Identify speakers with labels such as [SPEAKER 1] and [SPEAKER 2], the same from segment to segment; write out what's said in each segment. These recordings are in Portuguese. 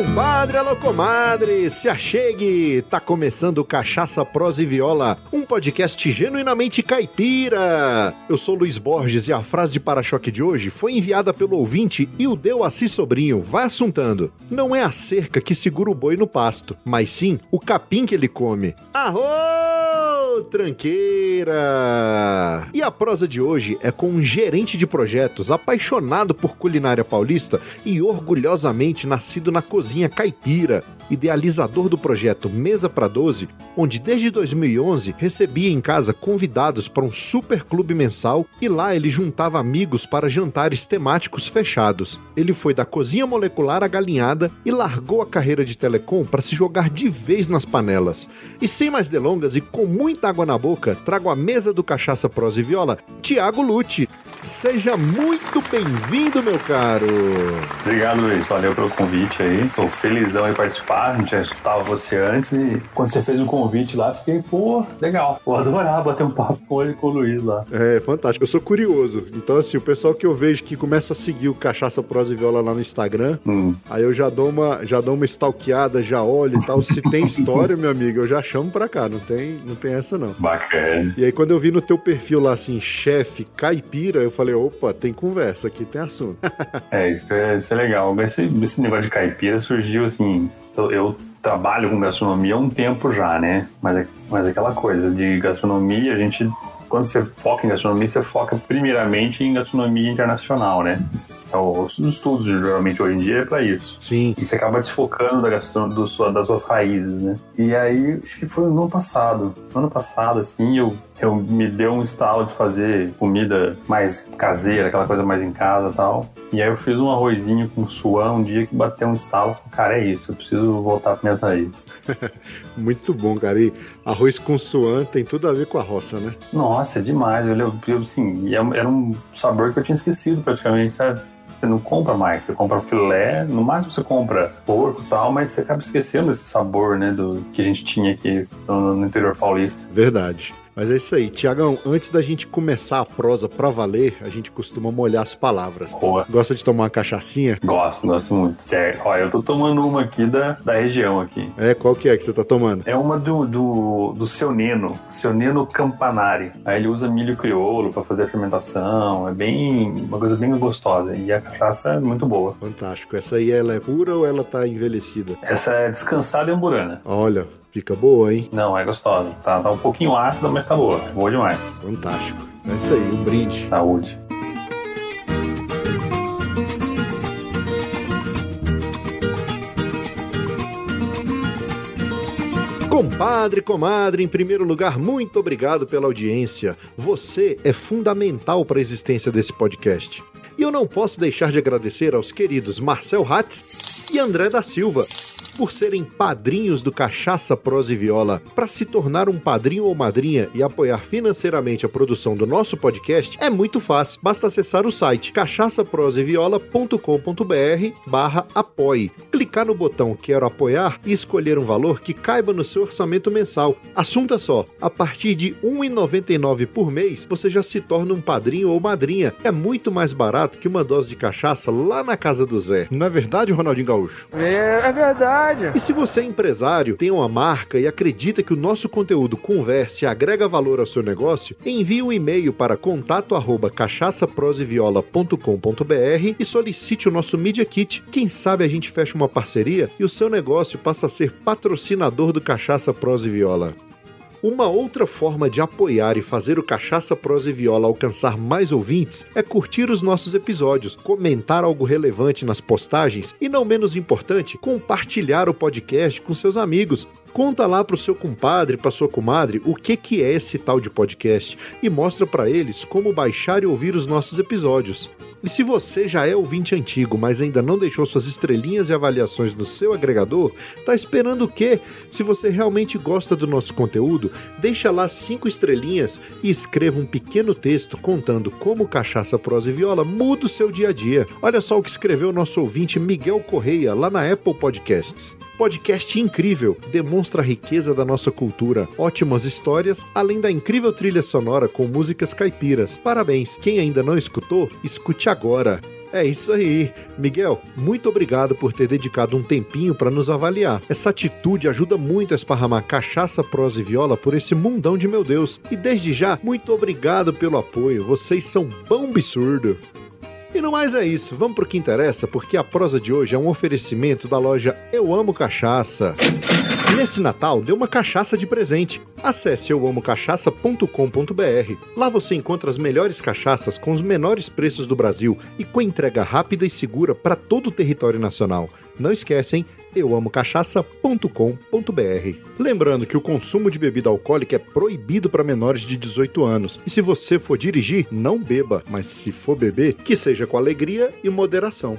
[SPEAKER 1] Compadre, alô comadre, se achegue! Tá começando Cachaça, Prosa e Viola, um podcast genuinamente caipira. Eu sou Luiz Borges e a frase de para-choque de hoje foi enviada pelo ouvinte e o deu a si sobrinho. Vai assuntando. Não é a cerca que segura o boi no pasto, mas sim o capim que ele come. Arro! Tranqueira! E a prosa de hoje é com um gerente de projetos apaixonado por culinária paulista e orgulhosamente nascido na cozinha caipira, idealizador do projeto Mesa para 12, onde desde 2011 recebia em casa convidados para um super clube mensal e lá ele juntava amigos para jantares temáticos fechados. Ele foi da cozinha molecular à galinhada e largou a carreira de telecom para se jogar de vez nas panelas. E sem mais delongas e com muita água na boca, trago a mesa do Cachaça Prosa e Viola, Tiago Lute. Seja muito bem-vindo, meu caro.
[SPEAKER 2] Obrigado, Luiz. Valeu pelo convite aí. Tô felizão em participar. A gente já escutava você antes e quando você fez o convite lá, fiquei, pô, legal. Vou adorar bater um papo com ele e com o Luiz lá.
[SPEAKER 1] É, fantástico. Eu sou curioso. Então, assim, o pessoal que eu vejo que começa a seguir o Cachaça Prosa e Viola lá no Instagram, hum. aí eu já dou uma, já dou uma stalkeada, já olho e tal. Se tem história, meu amigo, eu já chamo pra cá. Não tem, não tem essa, não.
[SPEAKER 2] Bacana.
[SPEAKER 1] E aí, quando eu vi no teu perfil lá, assim, chefe caipira, eu falei, opa, tem conversa aqui, tem assunto.
[SPEAKER 2] é, isso é, isso é legal. Esse, esse negócio de caipira surgiu assim. Eu, eu trabalho com gastronomia há um tempo já, né? Mas, é, mas é aquela coisa de gastronomia, a gente. Quando você foca em gastronomia, você foca primeiramente em gastronomia internacional, né? É os estudos, geralmente, hoje em dia, é pra isso.
[SPEAKER 1] Sim.
[SPEAKER 2] E você acaba desfocando da do das suas raízes, né? E aí, acho que foi no ano passado. No ano passado, assim, eu, eu me deu um estalo de fazer comida mais caseira, aquela coisa mais em casa e tal. E aí eu fiz um arrozinho com suã um dia que bateu um estalo. Cara, é isso, eu preciso voltar para minhas raízes.
[SPEAKER 1] Muito bom, cara. E arroz com suã tem tudo a ver com a roça, né?
[SPEAKER 2] Nossa, é demais. Eu, eu, eu assim, era um sabor que eu tinha esquecido praticamente, sabe? você não compra mais. Você compra filé, no máximo você compra porco e tal, mas você acaba esquecendo esse sabor, né, do que a gente tinha aqui no, no interior paulista.
[SPEAKER 1] Verdade. Mas é isso aí. Tiagão, antes da gente começar a prosa pra valer, a gente costuma molhar as palavras.
[SPEAKER 2] Boa.
[SPEAKER 1] Gosta de tomar uma cachaçinha?
[SPEAKER 2] Gosto, gosto muito. Certo. Olha, eu tô tomando uma aqui da, da região aqui.
[SPEAKER 1] É, qual que é que você tá tomando?
[SPEAKER 2] É uma do, do, do seu Neno, seu Neno Campanari. Aí ele usa milho crioulo para fazer a fermentação. É bem, uma coisa bem gostosa. E a cachaça é muito boa.
[SPEAKER 1] Fantástico. Essa aí, ela é pura ou ela tá envelhecida?
[SPEAKER 2] Essa é descansada e amburana.
[SPEAKER 1] Olha, Fica boa, hein?
[SPEAKER 2] Não, é gostosa. Tá, tá um pouquinho ácida, mas tá boa. Boa demais.
[SPEAKER 1] Fantástico. É isso aí, um brinde.
[SPEAKER 2] Saúde.
[SPEAKER 1] Compadre, comadre, em primeiro lugar, muito obrigado pela audiência. Você é fundamental para a existência desse podcast. E eu não posso deixar de agradecer aos queridos Marcel Hatz e André da Silva por serem padrinhos do Cachaça Prosa e Viola. Para se tornar um padrinho ou madrinha e apoiar financeiramente a produção do nosso podcast é muito fácil. Basta acessar o site cachaçaproseviola.com.br barra apoie. Clicar no botão Quero apoiar e escolher um valor que caiba no seu orçamento mensal. Assunto é só, a partir de R$ 1,99 por mês você já se torna um padrinho ou madrinha. É muito mais barato que uma dose de cachaça lá na casa do Zé. Não é verdade, Ronaldinho Gaúcho?
[SPEAKER 3] É, é verdade verdade.
[SPEAKER 1] E se você é empresário, tem uma marca e acredita que o nosso conteúdo converse e agrega valor ao seu negócio, envie um e-mail para contato@cachaçaproseviola.com.br e solicite o nosso Media Kit. Quem sabe a gente fecha uma parceria e o seu negócio passa a ser patrocinador do Cachaça Prose Viola. Uma outra forma de apoiar e fazer o Cachaça, Prosa e Viola alcançar mais ouvintes é curtir os nossos episódios, comentar algo relevante nas postagens e, não menos importante, compartilhar o podcast com seus amigos. Conta lá pro seu compadre, pra sua comadre, o que que é esse tal de podcast e mostra para eles como baixar e ouvir os nossos episódios. E se você já é ouvinte antigo, mas ainda não deixou suas estrelinhas e avaliações no seu agregador, tá esperando o quê? Se você realmente gosta do nosso conteúdo, deixa lá cinco estrelinhas e escreva um pequeno texto contando como Cachaça, Prosa e Viola muda o seu dia a dia. Olha só o que escreveu nosso ouvinte Miguel Correia lá na Apple Podcasts. Podcast incrível, demonstra a riqueza da nossa cultura, ótimas histórias, além da incrível trilha sonora com músicas caipiras. Parabéns! Quem ainda não escutou, escute agora. É isso aí. Miguel, muito obrigado por ter dedicado um tempinho para nos avaliar. Essa atitude ajuda muito a esparramar cachaça, prosa e viola por esse mundão de meu Deus. E desde já, muito obrigado pelo apoio. Vocês são bom absurdo. E no mais é isso, vamos pro que interessa, porque a prosa de hoje é um oferecimento da loja Eu Amo Cachaça. Nesse Natal, dê uma cachaça de presente. Acesse euamocachaça.com.br. Lá você encontra as melhores cachaças com os menores preços do Brasil e com entrega rápida e segura para todo o território nacional. Não esquecem, euamocachaça.com.br. Lembrando que o consumo de bebida alcoólica é proibido para menores de 18 anos. E se você for dirigir, não beba, mas se for beber, que seja com alegria e moderação.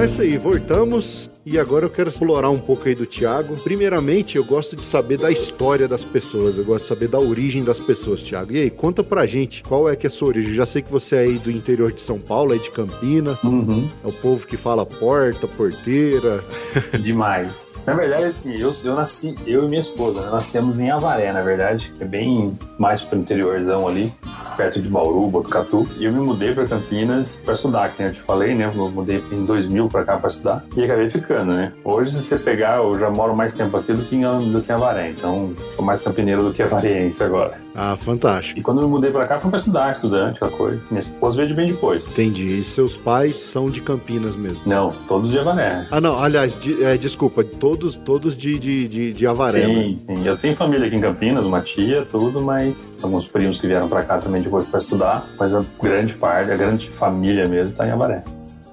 [SPEAKER 1] É isso aí, voltamos e agora eu quero explorar um pouco aí do Tiago. Primeiramente, eu gosto de saber da história das pessoas, eu gosto de saber da origem das pessoas, Tiago. E aí, conta pra gente qual é que é a sua origem. Eu já sei que você é aí do interior de São Paulo, aí de Campinas.
[SPEAKER 2] Uhum.
[SPEAKER 1] É o povo que fala porta, porteira.
[SPEAKER 2] Demais. Na verdade, assim, eu, eu nasci, eu e minha esposa, né, nascemos em Avaré, na verdade, que é bem mais pro interiorzão ali, perto de Bauru, Botucatu. E eu me mudei para Campinas para estudar, que eu te falei, né? Eu mudei em 2000 para cá para estudar e acabei ficando, né? Hoje, se você pegar, eu já moro mais tempo aqui do que em, do que em Avaré, então sou mais campineiro do que avariense agora.
[SPEAKER 1] Ah, fantástico.
[SPEAKER 2] E quando eu me mudei para cá, foi para estudar, estudante, aquela coisa. Minha esposa veio de bem depois.
[SPEAKER 1] Entendi. E seus pais são de Campinas mesmo?
[SPEAKER 2] Não, todos de Avaré.
[SPEAKER 1] Ah, não, aliás, de, é, desculpa, todos, todos de, de, de, de Avaré,
[SPEAKER 2] sim,
[SPEAKER 1] né?
[SPEAKER 2] sim, eu tenho família aqui em Campinas, uma tia, tudo, mas alguns primos que vieram para cá também depois para estudar, mas a grande parte, a grande família mesmo tá em Avaré.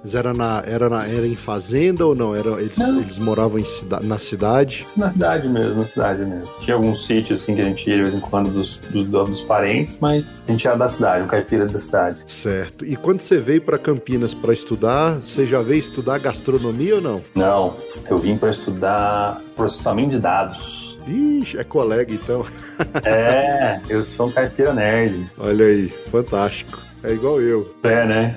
[SPEAKER 1] Mas era, na, era, na, era em fazenda ou não? Era, eles,
[SPEAKER 2] Não.
[SPEAKER 1] eles moravam em cida, na cidade?
[SPEAKER 2] Na cidade mesmo, na cidade mesmo. Tinha alguns sítios assim que a gente ia de vez em quando dos, dos, dos parentes, mas a gente era da cidade, um caipira da cidade.
[SPEAKER 1] Certo. E quando você veio para Campinas para estudar, você já veio estudar gastronomia ou não?
[SPEAKER 2] Não, eu vim para estudar processamento de dados.
[SPEAKER 1] Ixi, é colega então.
[SPEAKER 2] É, eu sou um caipira nerd.
[SPEAKER 1] Olha aí, fantástico. É igual eu.
[SPEAKER 2] É, né?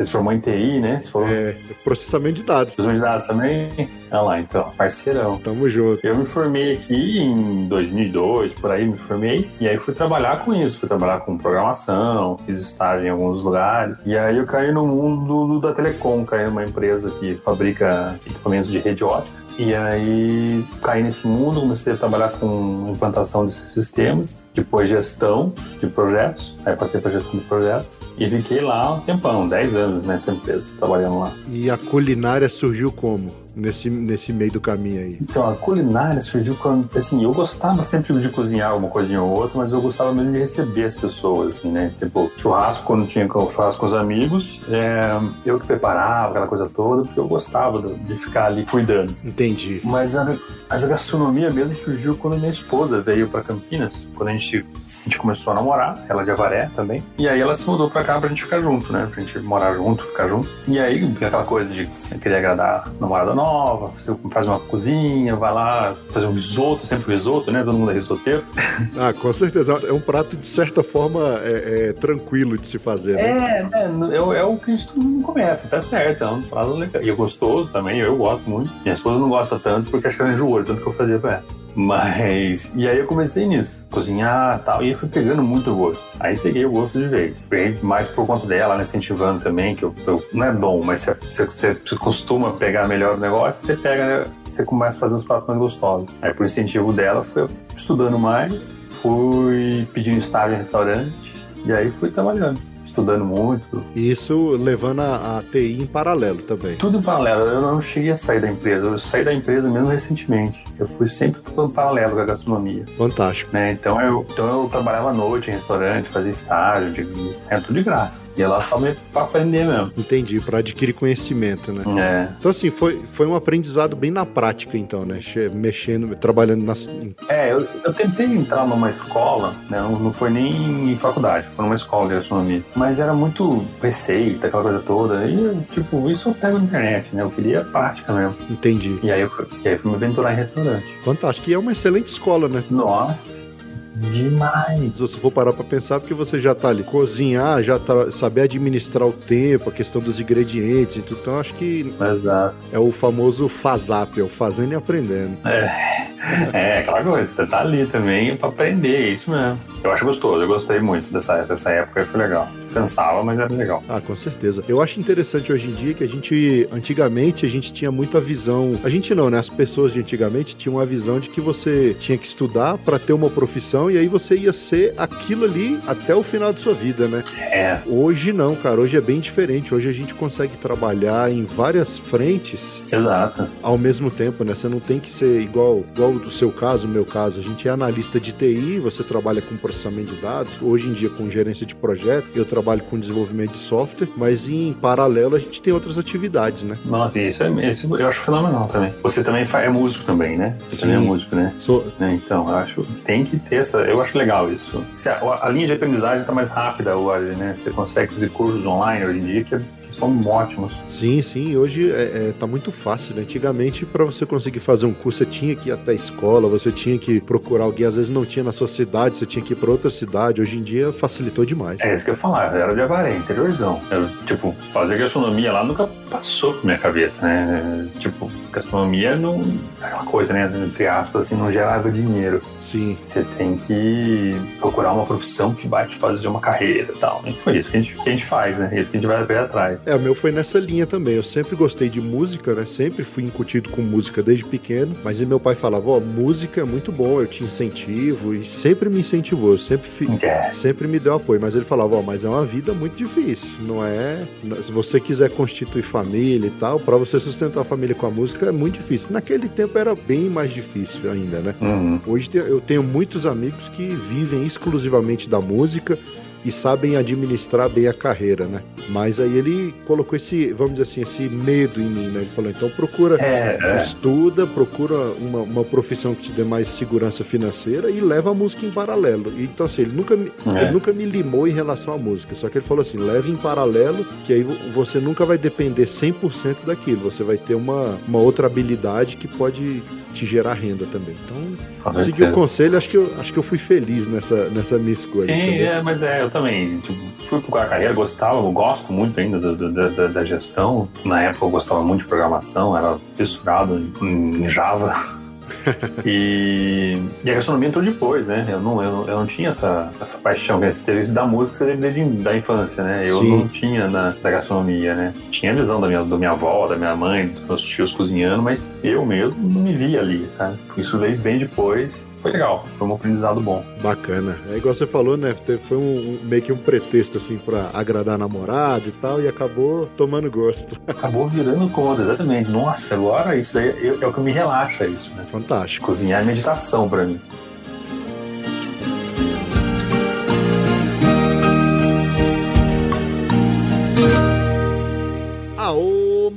[SPEAKER 2] Você se formou em TI, né? Você
[SPEAKER 1] É, processamento de dados.
[SPEAKER 2] em de dados também? Olha lá, então, parceirão.
[SPEAKER 1] Tamo junto.
[SPEAKER 2] Eu me formei aqui em 2002, por aí me formei, e aí fui trabalhar com isso, fui trabalhar com programação, fiz estágio em alguns lugares, e aí eu caí no mundo da telecom, caí numa empresa que fabrica equipamentos de rede ótica, e aí caí nesse mundo, comecei a trabalhar com implantação desses sistemas, depois gestão de projetos, aí passei para gestão de projetos, e fiquei lá um tempão, 10 anos nessa empresa, trabalhando lá.
[SPEAKER 1] E a culinária surgiu como? Nesse, nesse meio do caminho aí.
[SPEAKER 2] Então, a culinária surgiu quando, assim, eu gostava sempre de cozinhar uma coisinha ou outra, mas eu gostava mesmo de receber as pessoas, assim, né? Tipo, churrasco, quando tinha churrasco com os amigos, é, eu que preparava aquela coisa toda, porque eu gostava de- ficar ali cuidando.
[SPEAKER 1] Entendi.
[SPEAKER 2] Mas a, a gastronomia mesmo surgiu quando minha esposa veio para Campinas, quando a gente, a gente começou a namorar, ela de Avaré também. E aí ela se mudou pra cá pra gente ficar junto, né? Pra gente morar junto, ficar junto. E aí, aquela coisa de querer agradar a namorada nova, faz uma cozinha, vai lá fazer um risoto, sempre risoto, né? Todo mundo é risoteiro.
[SPEAKER 1] Ah, com certeza. É um prato, de certa forma, é, é tranquilo de se fazer, né?
[SPEAKER 2] É, é, é, o- é o que a gente mundo começa, tá certo, é um prato legal. E é gostoso também, eu gosto muito. Minha esposa não gosta tanto porque acho que ela enjoou, tanto que eu fazia pra ela. Mas, e aí eu comecei nisso, cozinhar tal, e aí fui pegando muito gosto. Aí peguei o gosto de vez. Mais por conta dela, ela incentivando também, que eu, eu- não é bom, mas você, você, você costuma pegar melhor o negócio, você pega, você começa a fazer os pratos mais gostosos. Aí por incentivo dela, fui estudando mais, fui pedindo estágio em restaurante, e aí fui trabalhando, estudando muito.
[SPEAKER 1] E isso levando a, a TI em paralelo também.
[SPEAKER 2] Tudo em paralelo, eu não cheguei a sair da empresa, eu saí da empresa mesmo recentemente. Eu fui sempre tudo em paralelo com a gastronomia.
[SPEAKER 1] Fantástico.
[SPEAKER 2] né? Então eu, então eu trabalhava à noite em restaurante, fazia estágio, de, é tudo de graça. Ia lá só meio pra aprender mesmo.
[SPEAKER 1] Entendi, para adquirir conhecimento, né?
[SPEAKER 2] É.
[SPEAKER 1] Então, assim, foi, foi um aprendizado bem na prática, então, né? Mexendo, trabalhando nas.
[SPEAKER 2] É, eu, eu tentei entrar numa escola, né? Não, não foi nem em faculdade, foi numa escola de gastronomia. Mas era muito receita, aquela coisa toda. E, tipo, isso eu pego na internet, né? Eu queria prática mesmo.
[SPEAKER 1] Entendi.
[SPEAKER 2] E aí eu, e aí eu fui me aventurar em restaurante.
[SPEAKER 1] Fantástico. E é uma excelente escola, né?
[SPEAKER 2] Nossa. Demais.
[SPEAKER 1] Se você for parar pra pensar, porque você já tá ali, cozinhar, já tá, saber administrar o tempo, a questão dos ingredientes e tudo. Então, acho que
[SPEAKER 2] Exato.
[SPEAKER 1] é o famoso FASAP, é o fazendo e aprendendo.
[SPEAKER 2] É, é aquela coisa, você tá ali também pra aprender, é isso mesmo. Eu acho gostoso, eu gostei muito dessa, dessa época, foi legal. Cansava, mas era legal.
[SPEAKER 1] Ah, com certeza. Eu acho interessante hoje em dia que a gente, antigamente, a gente tinha muita visão. A gente não, né? As pessoas de antigamente tinham a visão de que você tinha que estudar para ter uma profissão e aí você ia ser aquilo ali até o final de sua vida, né?
[SPEAKER 2] É.
[SPEAKER 1] Hoje não, cara. Hoje é bem diferente. Hoje a gente consegue trabalhar em várias frentes
[SPEAKER 2] Exato.
[SPEAKER 1] ao mesmo tempo, né? Você não tem que ser igual, igual do seu caso, o meu caso. A gente é analista de TI, você trabalha com processamento de dados, hoje em dia com gerência de projeto, eu trabalho com desenvolvimento de software, mas em paralelo a gente tem outras atividades, né?
[SPEAKER 2] Nossa, isso, é, isso eu acho fenomenal também. Você também é músico também, né? Você
[SPEAKER 1] Sim.
[SPEAKER 2] também é músico, né?
[SPEAKER 1] Sou...
[SPEAKER 2] Né, Então, eu acho tem que ter essa. Eu acho legal isso. A, a linha de aprendizagem está mais rápida hoje, né? Você consegue fazer cursos online hoje em dia que, que são ótimos.
[SPEAKER 1] Sim, sim, hoje é, é, tá muito fácil. Né? Antigamente, para você conseguir fazer um curso, você tinha que ir até a escola, você tinha que procurar alguém, às vezes não tinha na sua cidade, você tinha que ir para outra cidade. Hoje em dia facilitou demais.
[SPEAKER 2] É isso que eu ia falar, eu era de Avaré, interiorzão. Eu, tipo, fazer gastronomia lá nunca passou por minha cabeça, né? Tipo, gastronomia não. é Aquela coisa, né? Entre aspas, assim, não gerava dinheiro.
[SPEAKER 1] Sim.
[SPEAKER 2] Você tem que procurar uma profissão que vai te fazer uma carreira e tal. E foi isso que a gente, que a gente faz, né? Isso que a gente vai ver atrás.
[SPEAKER 1] É, o meu foi nessa linha também. Eu sempre gostei de música, né? Sempre fui incutido com música desde pequeno. Mas meu pai falava, ó, música é muito bom, eu te incentivo. E sempre me incentivou, sempre, fi-
[SPEAKER 2] É.
[SPEAKER 1] sempre me deu apoio. Mas ele falava, ó, mas é uma vida muito difícil. Não é. Se você quiser constituir família e tal, pra você sustentar a família com a música é muito difícil. Naquele tempo era bem mais difícil ainda, né?
[SPEAKER 2] Uhum.
[SPEAKER 1] Hoje eu tenho muitos amigos que vivem exclusivamente da música e sabem administrar bem a carreira, né? Mas aí ele colocou esse, vamos dizer assim, esse medo em mim, né? Ele falou, então procura,
[SPEAKER 2] É, é.
[SPEAKER 1] estuda, procura uma, uma profissão que te dê mais segurança financeira e leva a música em paralelo. E, então assim, ele nunca, me,
[SPEAKER 2] É.
[SPEAKER 1] ele nunca me limou em relação à música, só que ele falou assim, leve em paralelo, que aí vo- você nunca vai depender 100% daquilo, você vai ter uma, uma outra habilidade que pode te gerar renda também. Então,
[SPEAKER 2] Com
[SPEAKER 1] Segui o conselho, acho que eu, acho que eu fui feliz nessa, nessa minha escolha.
[SPEAKER 2] Sim, é, mas é, eu também tipo, fui procurar carreira, gostava, eu gosto muito ainda do- do- da, da- gestão. Na época eu gostava muito de programação, era fissurado em, Java. e, e a gastronomia entrou depois, né? Eu não, eu, eu não tinha essa, essa paixão que você teve da música você teve desde da infância, né? Eu
[SPEAKER 1] Sim.
[SPEAKER 2] não tinha na, da gastronomia, né? Tinha a visão da minha, da minha avó, da minha mãe, dos meus tios cozinhando, mas eu mesmo não me via ali, sabe? Isso veio bem depois. Foi legal, foi um aprendizado bom.
[SPEAKER 1] Bacana. É igual você falou, né? Foi um, um- meio que um pretexto, assim, pra agradar a namorada e tal, e acabou tomando gosto.
[SPEAKER 2] Acabou virando conta, exatamente. Nossa, agora isso daí é, é o que me relaxa isso, né?
[SPEAKER 1] Fantástico.
[SPEAKER 2] Cozinhar é meditação pra mim.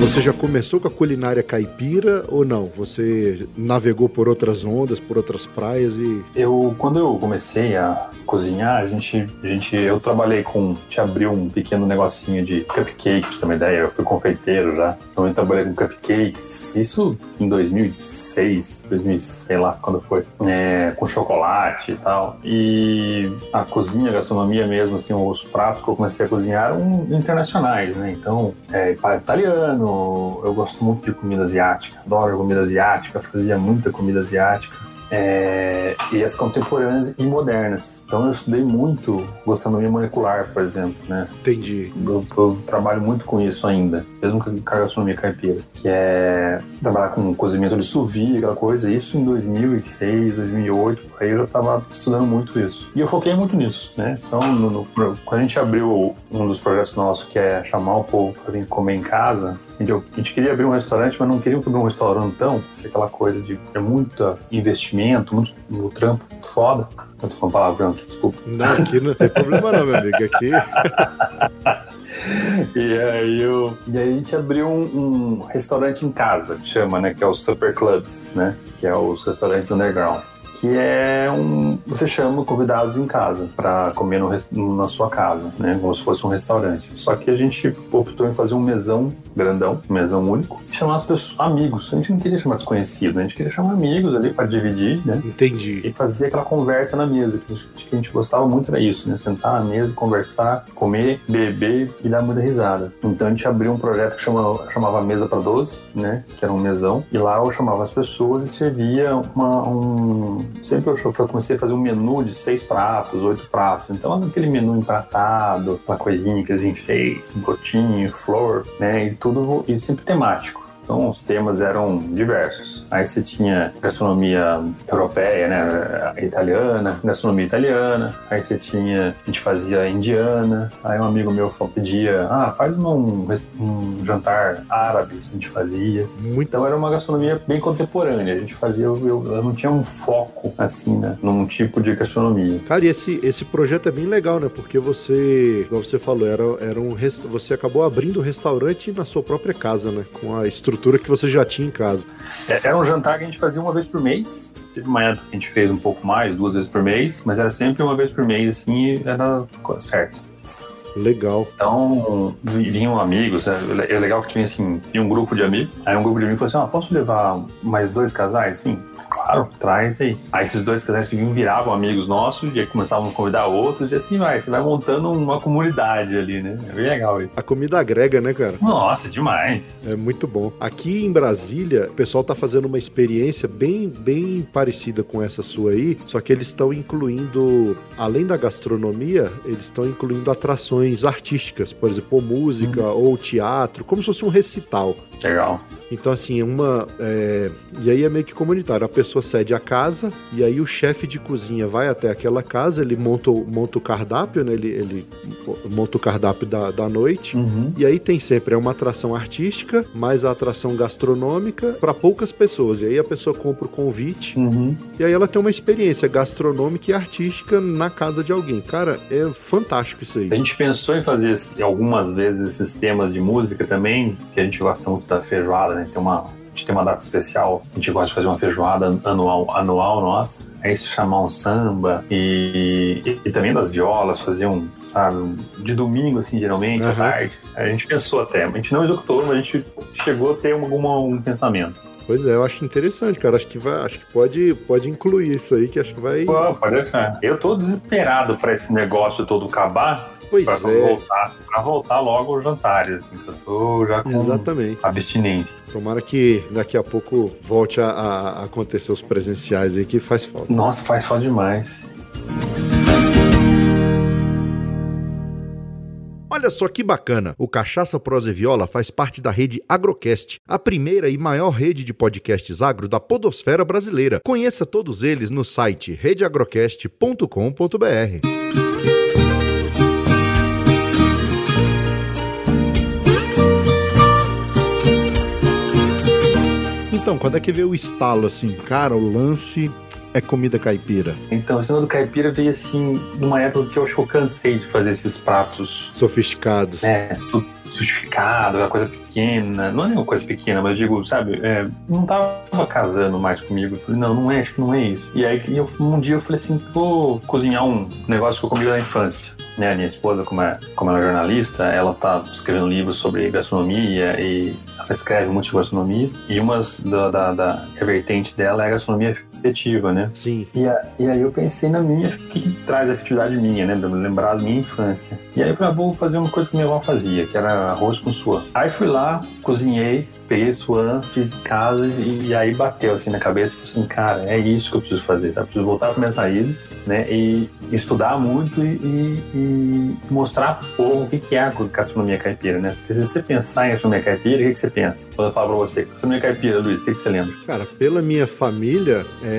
[SPEAKER 1] Você já começou com a culinária caipira ou não? Você navegou por outras ondas, por outras praias e.
[SPEAKER 2] Eu, quando eu comecei a cozinhar, a gente, a gente, eu trabalhei com, gente abriu um pequeno negocinho de cupcakes, pra uma ideia, eu fui confeiteiro já, então eu trabalhei com cupcakes, isso em 2006, 2000, sei lá quando foi, é, com chocolate e tal, e a cozinha, a gastronomia mesmo, assim, os pratos que eu comecei a cozinhar eram internacionais, né, então, é, para eu gosto muito de comida asiática, adoro comida asiática, fazia muita comida asiática, é, e as contemporâneas e modernas. Então eu estudei muito gastronomia molecular, por exemplo, né?
[SPEAKER 1] Entendi.
[SPEAKER 2] Eu, eu, trabalho muito com isso ainda, mesmo com a gastronomia caipira, que é trabalhar com cozimento de sous vide, aquela coisa. Isso em 2006, 2008, aí eu estava estudando muito isso. E eu foquei muito nisso, né? Então, no, no, quando a gente abriu um dos projetos nossos, que é chamar o povo para vir comer em casa, a gente queria abrir um restaurante, mas não queria abrir um restaurantão, aquela coisa de é muito investimento, muito, muito trampo, muito foda. Eu tô falando palavrão aqui, desculpa.
[SPEAKER 1] Não, aqui não tem problema não, meu amigo. Aqui.
[SPEAKER 2] e, aí eu, e aí a gente abriu um, um restaurante em casa, que chama, né? Que é o Super Clubs, né? Que é os restaurantes underground que é um. Você chama convidados em casa para comer no, na sua casa, né? Como se fosse um restaurante. Só que a gente optou em fazer um mesão grandão, um mesão único, e chamar as pessoas amigos. A gente não queria chamar desconhecidos, a gente queria chamar amigos ali para dividir, né?
[SPEAKER 1] Entendi.
[SPEAKER 2] E fazer aquela conversa na mesa. Que a, gente, que a gente gostava muito era isso, né? Sentar na mesa, conversar, comer, beber e dar muita risada. Então a gente abriu um projeto que chama, chamava Mesa para 12, né? Que era um mesão. E lá eu chamava as pessoas e servia uma, um, sempre eu, eu comecei a fazer um menu de seis pratos, oito pratos. Então, aquele menu empratado, uma coisinha que eles enfeitam, um brotinho, flor, né? E tudo, e sempre temático. Então, os temas eram diversos. Aí você tinha gastronomia europeia, né, italiana, gastronomia italiana. Aí você tinha, a gente fazia indiana. Aí um amigo meu pedia, ah, faz um, um jantar árabe, a gente fazia. Muito. Então era uma gastronomia bem contemporânea. A gente fazia, eu, eu não tinha um foco, assim, né, num tipo de gastronomia.
[SPEAKER 1] Cara, e esse, esse projeto é bem legal, né, porque você, como você falou, era, era um, você acabou abrindo o um restaurante na sua própria casa, né, com a estrutura estrutura que você já tinha em casa.
[SPEAKER 2] É, era um jantar que a gente fazia uma vez por mês. Teve uma época que a gente fez um pouco mais, duas vezes por mês, mas era sempre uma vez por mês, assim, e era certo.
[SPEAKER 1] Legal.
[SPEAKER 2] Então, vinham amigos, é, é legal que tinha assim, tinha um grupo de amigos, aí um grupo de amigos falou assim, ah, posso levar mais dois casais? Sim, claro, traz aí. Aí esses dois casais que vinham viravam amigos nossos, e aí começavam a convidar outros, e assim vai. Você vai montando uma comunidade ali, né? É bem legal isso.
[SPEAKER 1] A comida agrega, né, cara?
[SPEAKER 2] Nossa, demais.
[SPEAKER 1] É muito bom. Aqui em Brasília, o pessoal tá fazendo uma experiência bem, bem parecida com essa sua aí, só que eles estão incluindo, além da gastronomia, eles estão incluindo atrações artísticas, por exemplo, música hum. ou teatro, como se fosse um recital.
[SPEAKER 2] Legal.
[SPEAKER 1] Então, assim, uma. É... E aí é meio que comunitário. A pessoa cede a casa, e aí o chefe de cozinha vai até aquela casa, ele monta, monta o cardápio, né? Ele, ele monta o cardápio da, da noite. Uhum. E aí tem sempre é uma atração artística, mais a atração gastronômica para poucas pessoas. E aí a pessoa compra o convite, uhum. e aí ela tem uma experiência gastronômica e artística na casa de alguém. Cara, é fantástico isso aí.
[SPEAKER 2] A gente pensou em fazer algumas vezes esses temas de música também, que a gente gosta muito da feijoada, né? Tem uma, a gente tem uma data especial, a gente gosta de fazer uma feijoada anual, anual nossa. Aí se chamar um samba e, e, e, também das violas, fazer um, sabe, de domingo, assim, geralmente, uhum. à tarde. A gente pensou até, a gente não executou, mas a gente chegou a ter alguma, um pensamento.
[SPEAKER 1] Pois é, eu acho interessante, cara. Acho que vai, acho que pode, pode incluir isso aí, que acho que vai.
[SPEAKER 2] Pô, pode ser. Eu tô desesperado para esse negócio todo acabar.
[SPEAKER 1] Pois pra é.
[SPEAKER 2] Voltar, pra voltar logo aos jantares, assim, eu tô já com
[SPEAKER 1] Exatamente.
[SPEAKER 2] abstinência.
[SPEAKER 1] Tomara que daqui a pouco volte a, a acontecer os presenciais aí, que faz falta.
[SPEAKER 2] Nossa, faz falta demais.
[SPEAKER 1] Olha só que bacana! O Cachaça Prosa e Viola faz parte da rede Agrocast, a primeira e maior rede de podcasts agro da podosfera brasileira. Conheça todos eles no site redeagrocast.com.br. Então, quando é que veio o estalo assim? Cara, o lance é comida caipira?
[SPEAKER 2] Então, o cena do caipira veio assim, numa época que eu acho que eu cansei de fazer esses pratos
[SPEAKER 1] sofisticados.
[SPEAKER 2] É, tudo sofistificado, aquela coisa pequena. Não é nenhuma coisa pequena, mas eu digo, sabe, é, não tava casando mais comigo. Eu falei, não, não é, acho que não é isso. E aí eu, um dia eu falei assim, vou cozinhar um negócio que eu comi na infância. Né, a minha esposa, como, é, como ela é jornalista, ela tá escrevendo livros sobre gastronomia e ela escreve muito sobre gastronomia. E uma da, da, da vertente dela é a gastronomia afetiva, né?
[SPEAKER 1] Sim.
[SPEAKER 2] E, a, e aí eu pensei na minha, o que, que traz afetividade minha, né? Lembrar da minha infância. E aí eu falei, ah, vou fazer uma coisa que minha avó fazia, que era arroz com suã. Aí fui lá, cozinhei, peguei suã, fiz em casa e, e aí bateu assim na cabeça, falei assim, cara, é isso que eu preciso fazer, tá? Eu preciso voltar para minhas raízes, né? E estudar muito e, e, e mostrar pro povo o que, que é a gastronomia caipira, né? Porque se você pensar em gastronomia caipira, o que, que você pensa? Quando eu falo pra você, gastronomia caipira, Luiz, o que, que você lembra?
[SPEAKER 1] Cara, pela minha família, é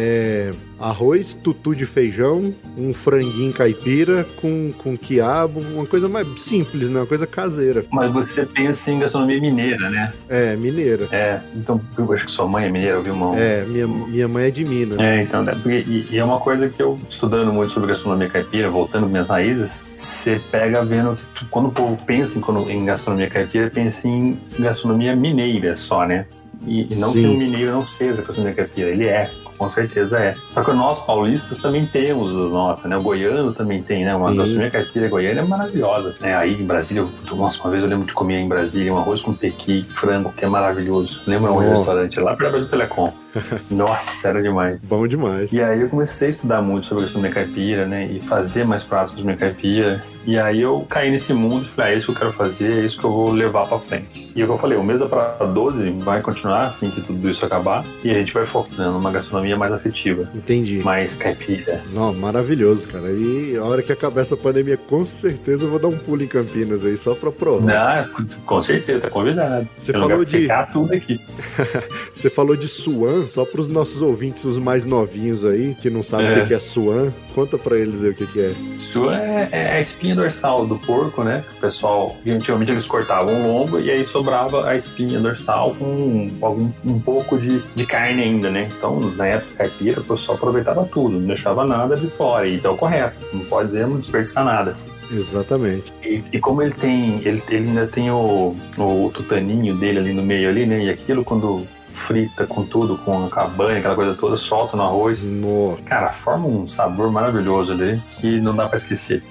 [SPEAKER 1] arroz, tutu de feijão, um franguinho caipira com, com quiabo, uma coisa mais simples, né? Uma coisa caseira.
[SPEAKER 2] Mas você pensa em gastronomia mineira, né?
[SPEAKER 1] É, mineira.
[SPEAKER 2] É, então eu acho que sua mãe é mineira, viu, irmão?
[SPEAKER 1] É, minha, minha mãe é de Minas.
[SPEAKER 2] É, então, né? E, e é uma coisa que eu, estudando muito sobre gastronomia caipira, voltando minhas raízes, você pega vendo que quando o povo pensa em, quando, em gastronomia caipira, pensa em gastronomia mineira só, né? E, e não
[SPEAKER 1] Sim.
[SPEAKER 2] que o mineiro não seja gastronomia caipira, ele é, com certeza é. Só que nós paulistas também temos a nossa, né? O goiano também tem, né? Uma
[SPEAKER 1] Sim.
[SPEAKER 2] gastronomia caipira goiana é maravilhosa. Né? Aí em Brasília, eu- nossa, uma vez eu lembro de comer em Brasília um arroz com pequi, frango, que é maravilhoso. Lembra
[SPEAKER 1] Oh.
[SPEAKER 2] o restaurante lá? Perto Brasil Telecom. Nossa, era demais.
[SPEAKER 1] Bom demais.
[SPEAKER 2] E aí eu comecei a estudar muito sobre gastronomia caipira, né? E fazer mais pratos de caipira. E aí eu caí nesse mundo e falei, ah, é isso que eu quero fazer, é isso que eu vou levar pra frente. E é o que eu falei, o Mesa para 12 vai continuar assim que tudo isso acabar. E a gente vai focando numa gastronomia mais afetiva,
[SPEAKER 1] Entendi.
[SPEAKER 2] mais caipira.
[SPEAKER 1] Não, maravilhoso, cara. E a hora que acabar essa pandemia, com certeza eu vou dar um pulo em Campinas aí, só pra provar.
[SPEAKER 2] Ah, com certeza, tá convidado.
[SPEAKER 1] Você
[SPEAKER 2] eu não
[SPEAKER 1] falou de-
[SPEAKER 2] ficar tudo aqui.
[SPEAKER 1] Você falou de suan, só pros nossos ouvintes, os mais novinhos aí, que não sabem
[SPEAKER 2] É.
[SPEAKER 1] o que é suan, conta pra eles aí o que é.
[SPEAKER 2] Isso é, é a espinha dorsal do porco, né? O pessoal, antigamente eles cortavam o lombo e aí sobrava a espinha dorsal com algum, um pouco de, de carne ainda, né? Então, na época caipira, o pessoal aproveitava tudo, não deixava nada de fora. E é o correto, não pode dizer, não desperdiçar nada.
[SPEAKER 1] Exatamente.
[SPEAKER 2] E, e como ele tem, ele, ele ainda tem o, o tutaninho dele ali no meio ali, né? E aquilo quando frita com tudo, com a cabanha, aquela coisa toda, solta no arroz.
[SPEAKER 1] Nossa,
[SPEAKER 2] Cara, forma um sabor maravilhoso ali que não dá pra esquecer.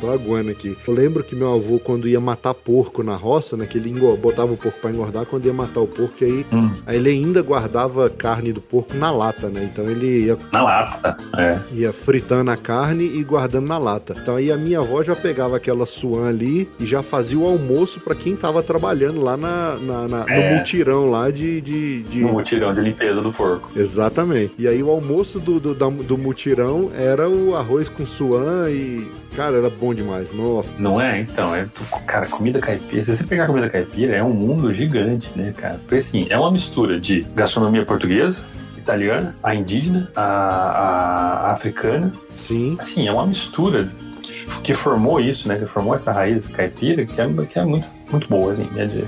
[SPEAKER 1] Tô aguando aqui. Eu lembro que meu avô, quando ia matar porco na roça, né, que ele botava o porco pra engordar, quando ia matar o porco, aí,
[SPEAKER 2] Hum,
[SPEAKER 1] aí ele ainda guardava carne do porco na lata, né? Então ele ia
[SPEAKER 2] na lata, é.
[SPEAKER 1] ia fritando a carne e guardando na lata. Então aí a minha avó já pegava aquela suan ali e já fazia o almoço pra quem tava trabalhando lá na, na- na-
[SPEAKER 2] É.
[SPEAKER 1] no mutirão lá de. de, de-
[SPEAKER 2] No mutirão de limpeza do porco.
[SPEAKER 1] Exatamente. E aí o almoço do, do, da- do mutirão era o arroz com suan e. Cara, era bom demais. Nossa.
[SPEAKER 2] Não é? Então, é. Cara, comida caipira. Se você pegar comida caipira, é um mundo gigante, né, cara? Porque assim, é uma mistura de gastronomia portuguesa, italiana, a indígena, a, a africana.
[SPEAKER 1] Sim.
[SPEAKER 2] Assim, é uma mistura que, que formou isso, né? Que formou essa raiz caipira, que é, que é muito, muito boa, assim, né? De-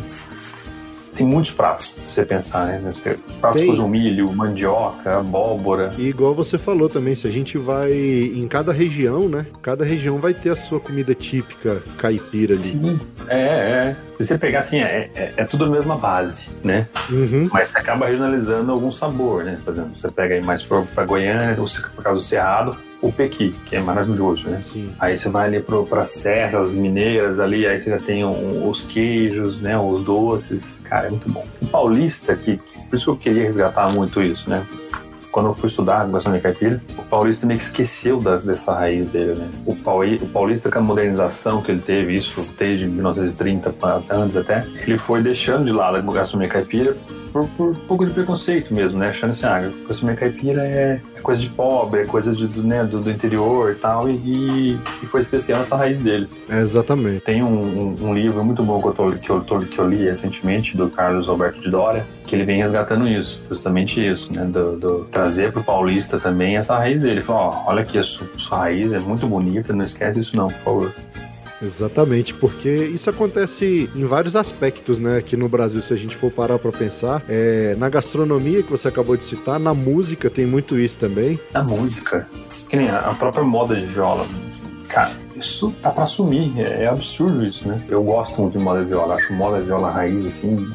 [SPEAKER 2] tem muitos pratos, pra você pensar, né? Pratos
[SPEAKER 1] Tem.
[SPEAKER 2] com milho, mandioca, abóbora.
[SPEAKER 1] E igual você falou também, se a gente vai em cada região, né? Cada região vai ter a sua comida típica caipira ali.
[SPEAKER 2] Sim, é, é. Se você pegar assim, é, é, é tudo a mesma base, né?
[SPEAKER 1] Uhum.
[SPEAKER 2] Mas você acaba regionalizando algum sabor, né? Por exemplo, você pega aí mais por, pra Goiânia, ou por causa do Cerrado, o pequi, que é maravilhoso, né?
[SPEAKER 1] Sim.
[SPEAKER 2] Aí você vai ali pro, pra serras mineiras ali, aí você já tem um- os queijos, né? Os doces. Cara, é muito bom. O paulista, que, por isso que eu queria resgatar muito isso, né? Quando eu fui estudar gastronomia caipira, o paulista meio que esqueceu da- dessa raiz dele, né? O, pauli, o paulista, com a modernização que ele teve, isso desde 1930 pra- antes até, ele foi deixando de lado a gastronomia caipira por, por um pouco de preconceito mesmo, né? Achando assim, ah, a gastronomia caipira é, é coisa de pobre, é coisa de, do, né, do, do interior e tal, e, e foi esquecendo essa raiz deles.
[SPEAKER 1] É, exatamente.
[SPEAKER 2] Tem um, um- um livro muito bom que eu, tô- que, eu tô- que eu li recentemente, do Carlos Alberto de Dória, que ele vem resgatando isso, justamente isso, né? Do, do- trazer pro paulista também essa raiz dele. Ele falou, ó, olha aqui, a sua, sua raiz é muito bonita, não esquece isso não, por favor.
[SPEAKER 1] Exatamente, porque isso acontece em vários aspectos, né? Aqui no Brasil, se a gente for parar pra pensar, é, na gastronomia que você acabou de citar, na música tem muito isso também.
[SPEAKER 2] A música, que nem a própria moda de viola, cara, isso tá pra sumir, é, é absurdo isso, né? Eu gosto muito de moda de viola, acho moda de viola raiz, assim,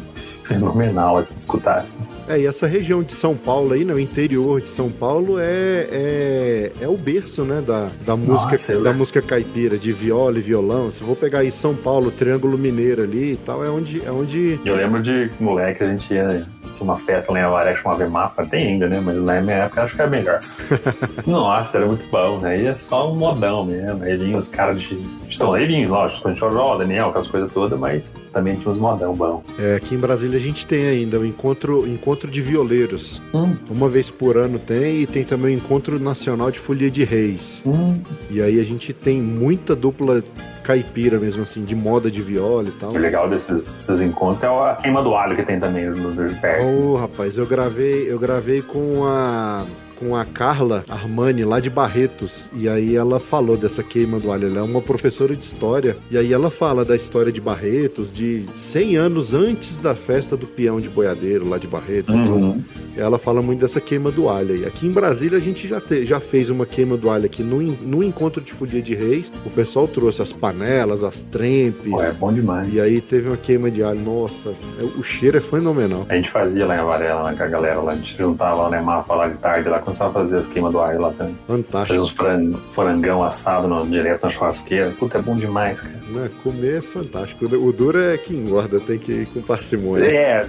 [SPEAKER 2] fenomenal, assim, escutar, assim.
[SPEAKER 1] É, e essa região de São Paulo aí, né? O interior de São Paulo é, é, é o berço, né? Da, da música
[SPEAKER 2] Nossa,
[SPEAKER 1] da música caipira, de viola e violão. Se eu vou pegar aí São Paulo, Triângulo Mineiro ali e tal, é onde, é onde
[SPEAKER 2] Eu lembro de moleque, a gente ia uma festa lá em Avaré que chamava Mapa, tem ainda, né? Mas na minha época acho que era melhor. Nossa, era muito bom, né? E é só um modão mesmo. Aí vinham os caras de. Estão aí, vinham, lógico, de Choró, Daniel, aquelas coisas todas, mas também tinha uns modão bom.
[SPEAKER 1] É, aqui em Brasília a gente tem ainda o encontro, encontro de violeiros. Hum. Uma vez por ano tem, e tem também o Encontro Nacional de Folia de Reis. Hum. E aí a gente tem muita dupla caipira mesmo, assim, de moda de viola e tal.
[SPEAKER 2] O legal desses, desses encontros é a queima do alho que tem também no perto.
[SPEAKER 1] Oh, rapaz, eu gravei, eu gravei com a com a Carla Armani lá de Barretos. E aí ela falou dessa queima do alho. Ela é uma professora de história. E aí ela fala da história de Barretos, de 100 anos antes da festa do peão de boiadeiro lá de Barretos. Uhum. Então, ela fala muito dessa queima do alho. E aqui em Brasília a gente já, te, já fez uma queima do alho aqui no, no encontro de Folia de Reis. O pessoal trouxe as panelas, as trempes.
[SPEAKER 2] é bom demais.
[SPEAKER 1] E aí teve uma queima de alho. Nossa, o cheiro é fenomenal.
[SPEAKER 2] A gente fazia lá em Varela, lá com a galera lá. A gente juntava lá, né, mapa lá de tarde lá começava a fazer as queimas do alho lá também.
[SPEAKER 1] Fantástico.
[SPEAKER 2] Fazer uns frangão assado no, direto na churrasqueira. Puta, é bom demais, cara.
[SPEAKER 1] Não, comer é fantástico. O duro é que engorda, tem que ir com parcimônia.
[SPEAKER 2] É,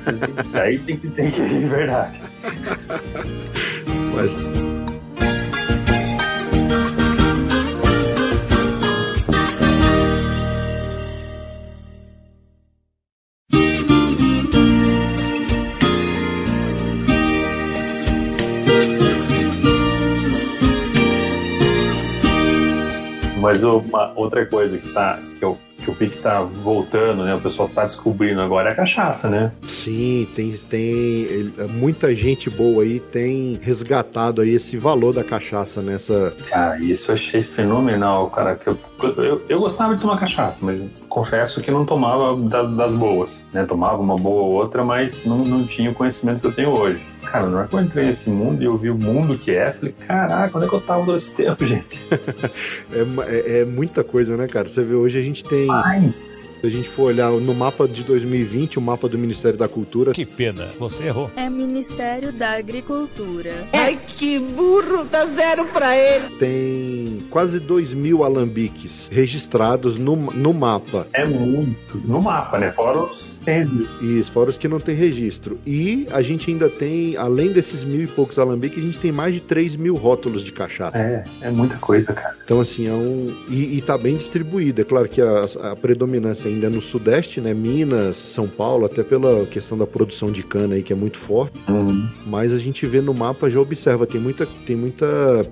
[SPEAKER 2] aí tem que, tem que ir, verdade.
[SPEAKER 1] Mas
[SPEAKER 2] Mas uma outra coisa que, tá, que, eu, que eu vi que tá voltando, né? O pessoal tá descobrindo agora é a cachaça, né?
[SPEAKER 1] Sim, tem, tem muita gente boa aí tem resgatado aí esse valor da cachaça nessa.
[SPEAKER 2] Cara, isso eu achei fenomenal, cara. Que eu, eu, eu gostava de tomar cachaça, mas confesso que não tomava das, das boas, né? Tomava uma boa ou outra, mas não, não tinha o conhecimento que eu tenho hoje. Cara, na hora que eu entrei nesse mundo e eu vi o mundo que é, falei, caraca, onde é que eu tava todo esse tempo, gente?
[SPEAKER 1] é, é, é, muita coisa, né, cara? Você vê, hoje a gente tem. Mas... Se a gente for olhar no mapa de 2020, o mapa do Ministério da Cultura.
[SPEAKER 4] Que pena, você errou.
[SPEAKER 5] É Ministério da Agricultura.
[SPEAKER 6] Ai, que burro, dá zero pra ele.
[SPEAKER 1] Tem quase 2 mil alambiques registrados no, no mapa.
[SPEAKER 2] É muito. No mapa, né? Fora os
[SPEAKER 1] isso, fora os que não tem registro. E a gente ainda tem, além desses mil e poucos alambiques, a gente tem mais de 3 mil rótulos de cachaça.
[SPEAKER 2] É, é muita coisa, cara.
[SPEAKER 1] Então, assim, é um. E, e tá bem distribuído. É claro que a, a, predominância ainda é no Sudeste, né? Minas, São Paulo, até pela questão da produção de cana aí, que é muito forte. Uhum. Mas a gente vê no mapa, já observa, tem muita, tem muita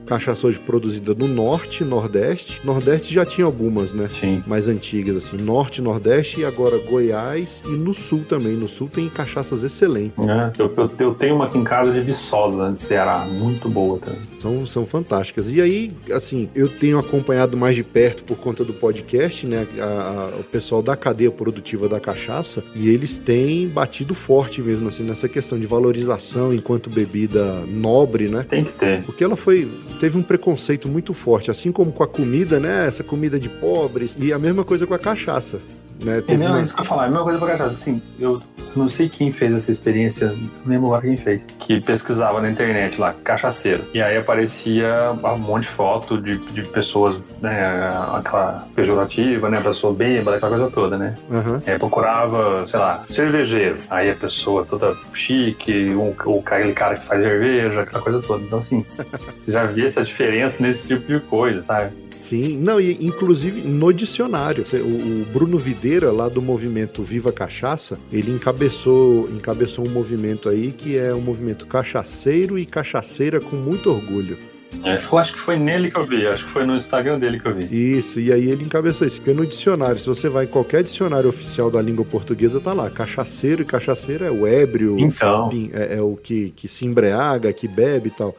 [SPEAKER 1] cachaça hoje produzida no Norte, Nordeste. Nordeste já tinha algumas, né?
[SPEAKER 2] Sim.
[SPEAKER 1] Mais antigas, assim. Norte, Nordeste e agora Goiás e no sul também. No sul tem cachaças excelentes.
[SPEAKER 2] É, eu, eu, eu, tenho uma aqui em casa de Viçosa, de Ceará, muito boa também.
[SPEAKER 1] São, são fantásticas. E aí, assim, eu tenho acompanhado mais de perto por conta do podcast, né? A, a, o pessoal da cadeia produtiva da cachaça, e eles têm batido forte mesmo, assim, nessa questão de valorização enquanto bebida nobre, né?
[SPEAKER 2] Tem que ter.
[SPEAKER 1] Porque ela foi. teve um preconceito muito forte, assim como com a comida, né? Essa comida de pobres, e a mesma coisa com a cachaça. Né?
[SPEAKER 2] É mesmo, uma... isso que eu falar, é a mesma coisa pra cachaça. Assim, eu não sei quem fez essa experiência, não lembro agora quem fez, que pesquisava na internet lá, cachaceiro. E aí aparecia um monte de foto de, de pessoas, né, aquela pejorativa, né, pessoa bêbada, aquela coisa toda, né? Uhum. Procurava, sei lá, cervejeiro. Aí a pessoa toda chique, um, o, aquele cara que faz cerveja, aquela coisa toda. Então, assim, já via essa diferença nesse tipo de coisa, sabe?
[SPEAKER 1] Sim, não, e inclusive no dicionário. O, o, Bruno Videira, lá do movimento Viva Cachaça, ele encabeçou, encabeçou um movimento aí que é um movimento cachaceiro e cachaceira com muito orgulho.
[SPEAKER 2] É, eu acho que foi nele que eu vi, acho que foi no Instagram dele que eu vi.
[SPEAKER 1] Isso, e aí ele encabeçou isso, porque no dicionário, se você vai em qualquer dicionário oficial da língua portuguesa, tá lá, cachaceiro e cachaceira é o ébrio,
[SPEAKER 2] então.
[SPEAKER 1] é, é o que, que se embriaga, que bebe e tal.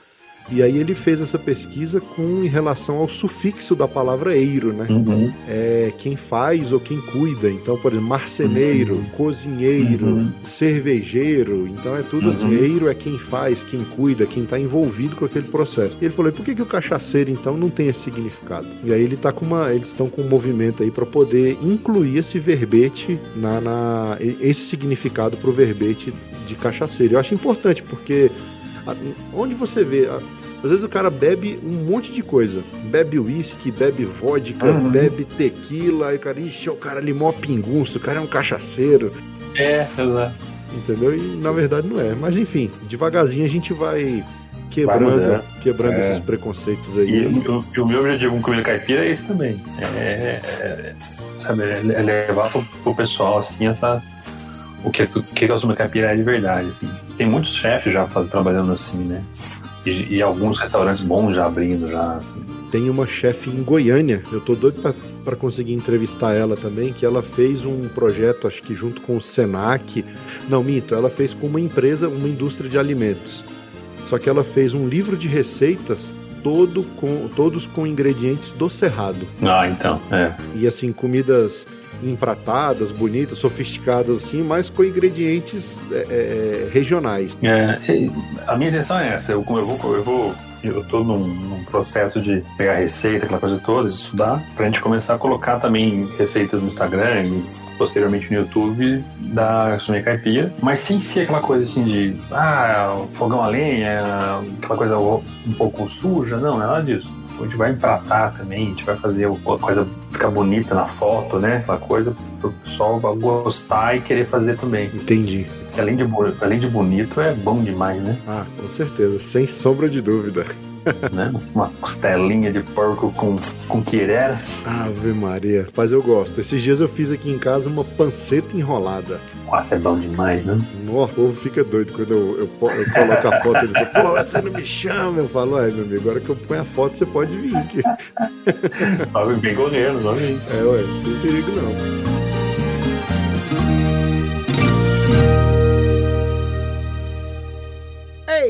[SPEAKER 1] E aí ele fez essa pesquisa com em relação ao sufixo da palavra eiro, né? Uhum. É quem faz ou quem cuida. Então, por exemplo, marceneiro, uhum. cozinheiro, uhum. cervejeiro. Então é tudo assim. Uhum. Eiro é quem faz, quem cuida, quem está envolvido com aquele processo. E ele falou: por que, que o cachaceiro então não tem esse significado? E aí ele tá com uma, eles estão com um movimento aí para poder incluir esse verbete na, na esse significado para o verbete de cachaceiro. Eu acho importante porque Onde você vê. Às vezes o cara bebe um monte de coisa. Bebe uísque, bebe vodka, uhum. bebe tequila. Aí o cara, ixi, o cara ali mó pingunço, o cara é um cachaceiro.
[SPEAKER 2] É, exato.
[SPEAKER 1] entendeu? E na verdade não é. Mas enfim, devagarzinho a gente vai quebrando, quebrando
[SPEAKER 2] É.
[SPEAKER 1] esses preconceitos
[SPEAKER 2] E,
[SPEAKER 1] aí.
[SPEAKER 2] o, e o meu objetivo com comida caipira é esse também. É, é- sabe, é levar pro, pro pessoal assim essa. O que, o que a comida caipira é de verdade. Assim. Tem muitos chefes já trabalhando assim, né? E, e alguns restaurantes bons já abrindo já. Assim.
[SPEAKER 1] Tem uma chefe em Goiânia, eu tô doido pra conseguir entrevistar ela também, que ela fez um projeto, acho que junto com o Senac. Não, minto, ela fez com uma empresa, uma indústria de alimentos. Só que ela fez um livro de receitas todo com, todos com ingredientes do Cerrado.
[SPEAKER 2] Ah, então. É.
[SPEAKER 1] E assim, comidas empratadas, bonitas, sofisticadas assim, mas com ingredientes é, é, regionais.
[SPEAKER 2] É, a minha intenção é essa. Eu, eu vou, eu vou, eu tô num, num processo de pegar receita, aquela coisa toda, de estudar, pra gente começar a colocar também receitas no Instagram e posteriormente no YouTube da gastronomia caipira, mas sem ser aquela coisa assim de ah, fogão a lenha, aquela coisa um pouco suja, não, é nada disso. A gente vai empratar também, a gente vai fazer a coisa ficar bonita na foto, né? Aquela coisa pro pessoal gostar e querer fazer também.
[SPEAKER 1] Entendi.
[SPEAKER 2] Além de, além de bonito, é bom demais, né?
[SPEAKER 1] Ah, com certeza, sem sombra de dúvida.
[SPEAKER 2] Né? Uma costelinha de porco com, com quirera.
[SPEAKER 1] Ave Maria. Mas eu gosto. Esses dias eu fiz aqui em casa uma panceta enrolada.
[SPEAKER 2] Nossa, é bom demais, né?
[SPEAKER 1] O povo fica doido quando eu, eu, eu coloco a foto. Eles falam, pô, você não me chama. Eu falo, é, meu amigo, agora que eu ponho a foto, você pode vir aqui.
[SPEAKER 2] Só bem goleiro, não vem.
[SPEAKER 1] É, ué, não tem perigo não.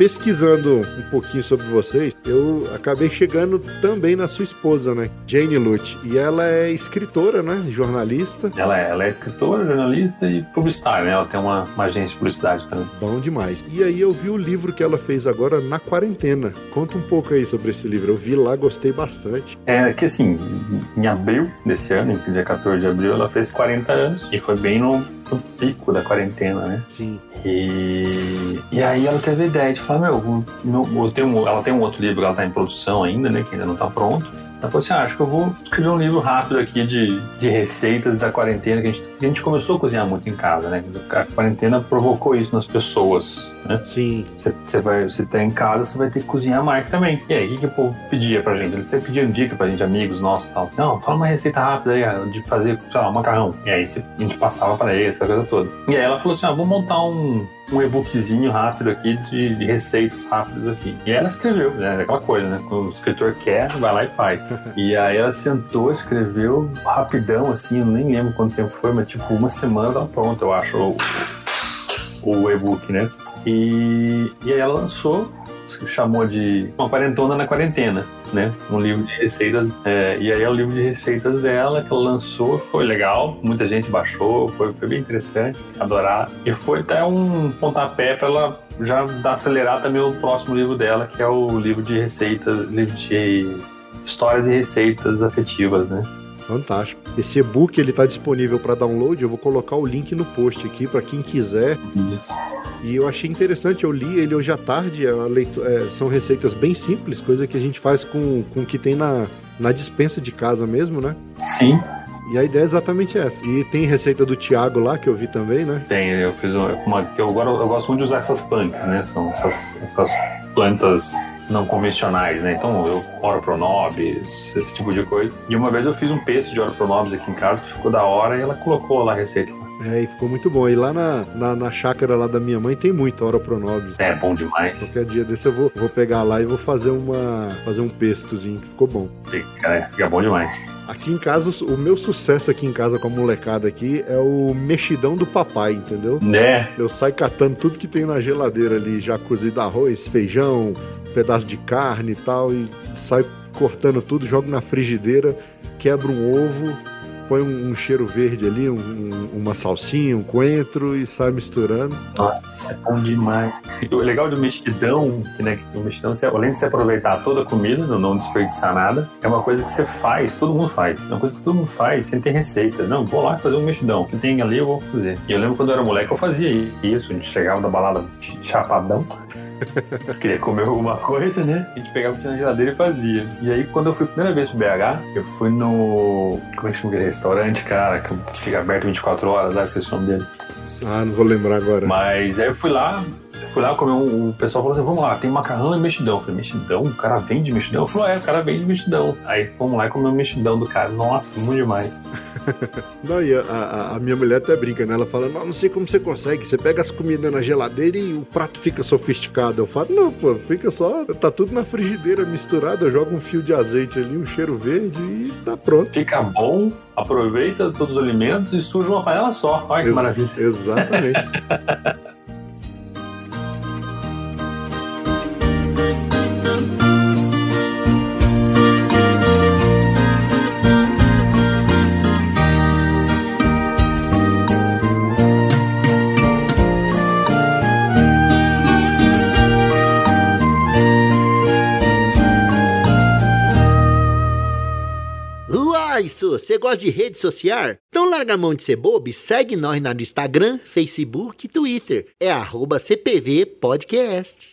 [SPEAKER 1] Pesquisando um pouquinho sobre vocês, eu acabei chegando também na sua esposa, né? Jane Lute. E ela é escritora, né? Jornalista.
[SPEAKER 2] Ela é, ela é escritora, jornalista e publicitária, né? Ela tem uma, uma agência de publicidade também.
[SPEAKER 1] Bom demais. E aí eu vi o livro que ela fez agora na quarentena. Conta um pouco aí sobre esse livro. Eu vi lá, gostei bastante.
[SPEAKER 2] É que assim, em abril desse ano, em dia 14 de abril, ela fez 40 anos e foi bem no, no pico da quarentena, né?
[SPEAKER 1] Sim.
[SPEAKER 2] E, e aí ela teve a ideia de falar, meu, meu, eu tenho ela tem um outro livro que ela está em produção ainda, né? Que ainda não está pronto. Ela falou assim, ah, acho que eu vou escrever um livro rápido aqui de, de receitas da quarentena, que a gente, a gente começou a cozinhar muito em casa, né? A quarentena provocou isso nas pessoas, né?
[SPEAKER 1] Sim.
[SPEAKER 2] Você, vai, você tá em casa, você vai ter que cozinhar mais também. E aí, o que, que o povo pedia pra gente? Você pedia dica pra gente, amigos nossos e tal. Assim, não, fala uma receita rápida aí, ah, de fazer, sei lá, um macarrão. E aí a gente passava pra eles, aquela coisa toda. E aí ela falou assim, ah, vou montar um, um e-bookzinho rápido aqui de, de receitas rápidas aqui. E ela escreveu, né? Aquela coisa, né? Quando o escritor quer, vai lá e faz. e aí ela sentou, escreveu rapidão, assim, eu nem lembro quanto tempo foi, mas tipo, uma semana tava pronto, eu acho, o, o e-book, né? E, e aí ela lançou, chamou de Uma Quarentona na Quarentena, né? Um livro de receitas. é, e aí é o livro de receitas dela que ela lançou, foi legal, muita gente baixou, foi, foi bem interessante, adorar. E foi até um pontapé para ela já acelerar também o próximo livro dela, que é o livro de receitas, livro de histórias e receitas afetivas, né?
[SPEAKER 1] Fantástico. Esse e-book ele tá disponível para download. Eu vou colocar o link no post aqui para quem quiser.
[SPEAKER 2] Isso.
[SPEAKER 1] E eu achei interessante, eu li ele hoje à tarde. é é, são receitas bem simples, coisa que a gente faz com, com o que tem na, na dispensa de casa mesmo, né?
[SPEAKER 2] Sim,
[SPEAKER 1] E a ideia é exatamente essa. E tem receita do Thiago lá, que eu vi também, né?
[SPEAKER 2] Tem, eu fiz uma. uma- eu, agora eu gosto muito de usar essas plantas, né? São essas, essas plantas não convencionais, né? Então, eu oro pronobis, esse tipo de coisa. E uma vez eu fiz um pesto de oro pronobis aqui em casa, que ficou da hora, e ela colocou lá a receita.
[SPEAKER 1] É, e ficou muito bom. E lá na, na, na chácara lá da minha mãe tem muito Ora Pronobis.
[SPEAKER 2] É bom demais.
[SPEAKER 1] Qualquer dia desse eu vou, vou pegar lá e vou fazer uma fazer um pestozinho. Ficou bom.
[SPEAKER 2] Fica, fica bom demais.
[SPEAKER 1] Aqui em casa, o meu sucesso aqui em casa com a molecada aqui é o mexidão do papai, entendeu?
[SPEAKER 2] Né?
[SPEAKER 1] Eu saio catando tudo que tem na geladeira ali, já cozido arroz, feijão, pedaço de carne e tal, e saio cortando tudo, jogo na frigideira, quebro um ovo, põe um, um cheiro verde ali, um- um- uma salsinha, um coentro e sai misturando.
[SPEAKER 2] Nossa, é bom demais. O legal do mexidão, né, o mexidão, você, além de você aproveitar toda a comida, não- desperdiçar nada, é uma coisa que você faz, todo mundo faz. É uma coisa que todo mundo faz sem ter receita. Não, vou lá fazer um mexidão. O que tem ali eu vou fazer. E eu lembro quando eu era moleque eu fazia isso. A gente chegava da balada ch- chapadão. Queria comer alguma coisa, né? A gente pegava o que tinha na geladeira e fazia. E aí, quando eu fui a primeira vez pro BH, eu fui no. Como é que chama aquele restaurante, cara? Que fica aberto 24 horas, lá, esqueci o nome dele.
[SPEAKER 1] Ah, não vou lembrar agora.
[SPEAKER 2] Mas aí eu fui lá, fui lá comer um. O pessoal falou assim: vamos lá, tem macarrão e mexidão. Eu falei, mexidão? O cara vende mexidão? Eu falei, é, o cara vende mexidão. Aí fomos lá e comemos mexidão do cara. Nossa, bom demais.
[SPEAKER 1] Não, e a, a- a minha mulher até brinca, né? Ela fala, não, não sei como você consegue. Você pega as comidas na geladeira e o prato fica sofisticado. Eu falo, não, pô, fica só. Tá tudo na frigideira misturado. Eu jogo um fio de azeite ali, um cheiro verde e tá pronto.
[SPEAKER 2] Fica bom, aproveita todos os alimentos e suja uma panela só. Olha que
[SPEAKER 1] Ex-
[SPEAKER 2] maravilha.
[SPEAKER 1] Exatamente.
[SPEAKER 4] Gosta de rede social? Então larga a mão de ser bobo e segue nós no Instagram, Facebook e Twitter. É arroba CPV Podcast.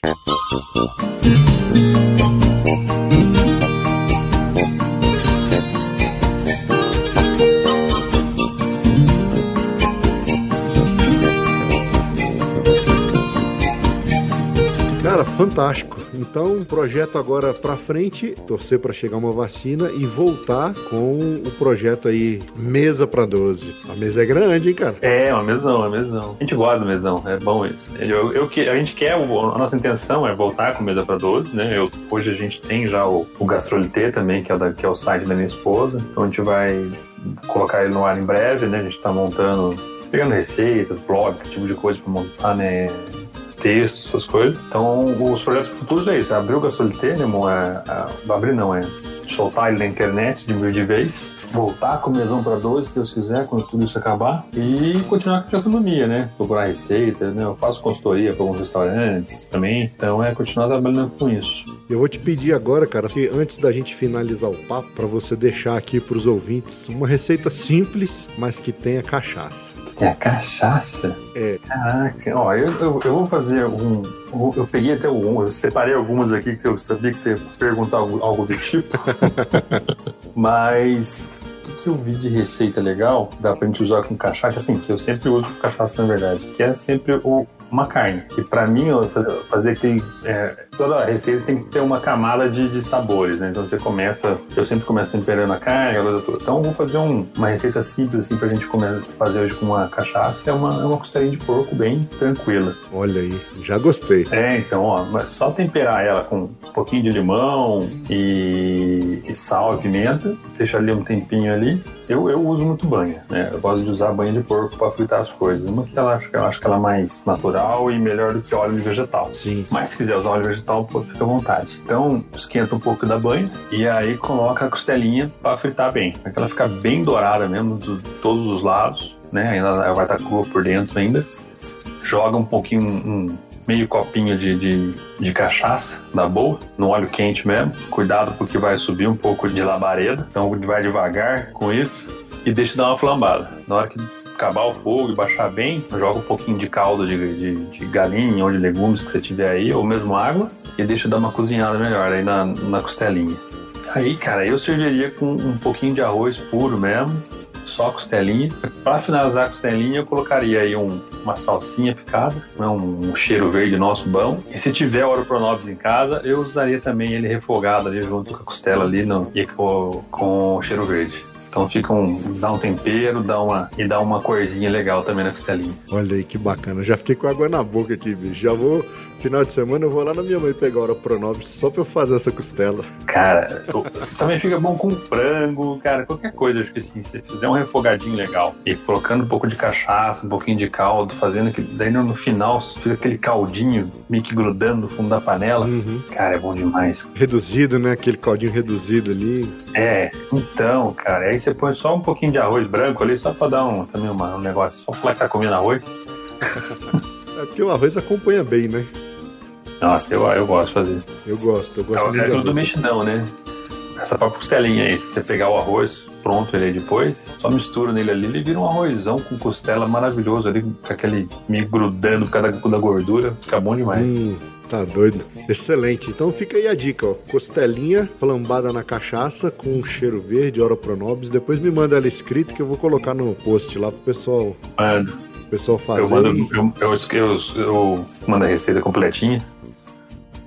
[SPEAKER 1] Fantástico. Então, projeto agora pra frente, torcer pra chegar uma vacina e voltar com o projeto aí Mesa pra 12. A mesa é grande, hein, cara?
[SPEAKER 2] É, uma mesão, uma mesão. A gente gosta mesão, é bom isso. Eu, eu, a gente quer, a nossa intenção é voltar com mesa para 12, né? Eu, hoje a gente tem já o, o Gastrolité também, que é, da- que é o site da minha esposa. Então a gente vai colocar ele no ar em breve, né? A gente tá montando, pegando receitas, blog, tipo de coisa para montar, né? Textos, essas coisas. Então, os projetos futuros é isso: é abrir o Gastrolité, né? mo- É, é, abrir não, é soltar ele na internet de mil de vez, voltar com mesão para 12, se Deus quiser, quando tudo isso acabar, e continuar com a gastronomia, né? Procurar receitas, né? Eu faço consultoria para alguns restaurantes também, então é continuar trabalhando com isso.
[SPEAKER 1] Eu vou te pedir agora, cara, que antes da gente finalizar o papo, pra você deixar aqui pros ouvintes uma receita simples, mas que tenha cachaça.
[SPEAKER 2] Tem a cachaça?
[SPEAKER 1] É.
[SPEAKER 2] Caraca, ó, eu, eu, eu vou fazer um. Eu eu peguei até um, eu separei algumas aqui que eu sabia que você ia perguntar algo, algo do tipo. Mas que eu vi de receita legal, dá pra gente usar com cachaça, assim, que eu sempre uso com cachaça na verdade, que é sempre o, uma carne. E pra mim, fazer, aquele. é, toda receita tem que ter uma camada de, de sabores, né? Então você começa. Eu sempre começo temperando a carne, aquela coisa toda. Então eu vou fazer um- uma receita simples, assim, pra gente comer, fazer hoje com uma cachaça. É uma, é uma costelinha de porco bem tranquila.
[SPEAKER 1] Olha aí, já gostei.
[SPEAKER 2] É, então, ó, só temperar ela com um pouquinho de limão e, e sal e pimenta, deixar ali um tempinho ali. Eu, eu uso muito banha, né? Eu gosto de usar banha de porco para fritar as coisas. Uma que ela acho, que eu acho que ela é mais natural e melhor do que óleo de vegetal.
[SPEAKER 1] Sim.
[SPEAKER 2] Mas se quiser usar óleo vegetal, pô, fica à vontade. Então, esquenta um pouco da banha e aí coloca a costelinha para fritar bem. Para que ela ficar bem dourada mesmo, de todos os lados, né? Ainda vai estar crua por dentro ainda joga um pouquinho, um meio copinho de, de, de cachaça da boa, no óleo quente mesmo. Cuidado porque vai subir um pouco de labareda, então vai devagar com isso e deixa dar uma flambada. Na hora que acabar o fogo e baixar bem, joga um pouquinho de caldo de, de, de galinha ou de legumes que você tiver aí, ou mesmo água, e deixa dar uma cozinhada melhor aí na, na costelinha. Aí, cara, eu serviria com um pouquinho de arroz puro mesmo, só costelinha. Para finalizar a costelinha, eu colocaria aí um- uma salsinha picada, né, um, um cheiro verde nosso bom. E se tiver oro pronobis em casa, eu usaria também ele refogado ali junto com a costela ali no, e com, com cheiro verde. Então fica um, dá um tempero, dá uma, e dá uma corzinha legal também na costelinha.
[SPEAKER 1] Olha aí que bacana. Já fiquei com água na boca aqui, bicho. Já vou, final de semana, eu vou lá na minha mãe pegar hora pronobis só pra eu fazer essa costela.
[SPEAKER 2] Cara, também fica bom com frango, cara, qualquer coisa, acho que assim, se você fizer um refogadinho legal e colocando um pouco de cachaça, um pouquinho de caldo, fazendo que daí no final fica aquele caldinho meio que grudando no fundo da panela.
[SPEAKER 1] Uhum.
[SPEAKER 2] Cara, é bom demais.
[SPEAKER 1] Reduzido, né? Aquele caldinho reduzido ali.
[SPEAKER 2] É, então, cara, Aí você põe só um pouquinho de arroz branco ali, só pra dar um, também uma, um negócio. Só falar que tá comendo arroz.
[SPEAKER 1] É porque o arroz acompanha bem, né?
[SPEAKER 2] Nossa, eu, eu gosto de fazer.
[SPEAKER 1] Eu gosto, eu gosto
[SPEAKER 2] É, é
[SPEAKER 1] de
[SPEAKER 2] aquilo do
[SPEAKER 1] arroz.
[SPEAKER 2] mexidão, né? Essa própria costelinha aí, se você pegar o arroz pronto ele aí depois, só mistura nele ali, ele vira um arrozão com costela maravilhoso ali, com aquele meio grudando por causa da, da gordura, fica bom demais.
[SPEAKER 1] Hum, tá doido. Excelente. Então fica aí a dica, ó. Costelinha flambada na cachaça com um cheiro verde, ora pronobis. Depois me manda ela escrito que eu vou colocar no post lá pro pessoal,
[SPEAKER 2] Mano,
[SPEAKER 1] pessoal fazer.
[SPEAKER 2] eu mando, eu, eu, eu, eu mando a receita completinha.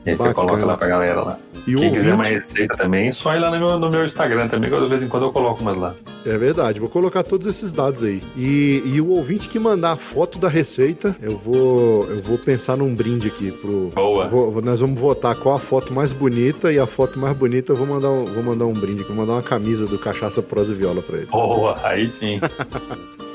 [SPEAKER 2] E aí você coloca lá pra galera lá.
[SPEAKER 1] E
[SPEAKER 2] Quem quiser mais receita também, só ir lá no meu, no meu Instagram também, que de vez em quando eu coloco umas lá.
[SPEAKER 1] É verdade, vou colocar todos esses dados aí. E, e o ouvinte que mandar a foto da receita, eu vou eu vou pensar num brinde aqui pro.
[SPEAKER 2] Boa.
[SPEAKER 1] Vou- nós vamos votar qual a foto mais bonita e a foto mais bonita eu vou mandar um, vou mandar um brinde, vou mandar uma camisa do Cachaça Prosa e Viola pra ele.
[SPEAKER 2] Boa, aí sim.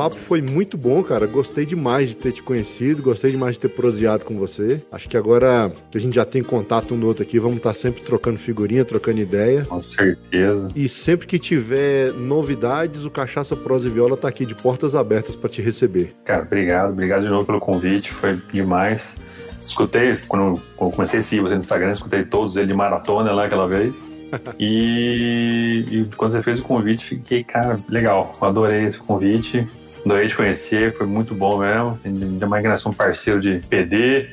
[SPEAKER 1] papo foi muito bom, cara. Gostei demais de ter te conhecido, gostei demais de ter proseado com você. Acho que agora que a gente já tem contato um do outro aqui, vamos estar sempre trocando figurinha, trocando ideia.
[SPEAKER 2] Com certeza.
[SPEAKER 1] E sempre que tiver novidades, o Cachaça Prosa e Viola tá aqui de portas abertas para te receber.
[SPEAKER 2] Cara, obrigado, obrigado de novo pelo convite, foi demais. Escutei, quando eu comecei a seguir você no Instagram, escutei todos ele de maratona lá aquela vez. E, e quando você fez o convite, fiquei, cara, legal, adorei esse convite. Adorei te conhecer, foi muito bom mesmo. Ainda mais que nós somos parceiro de PD,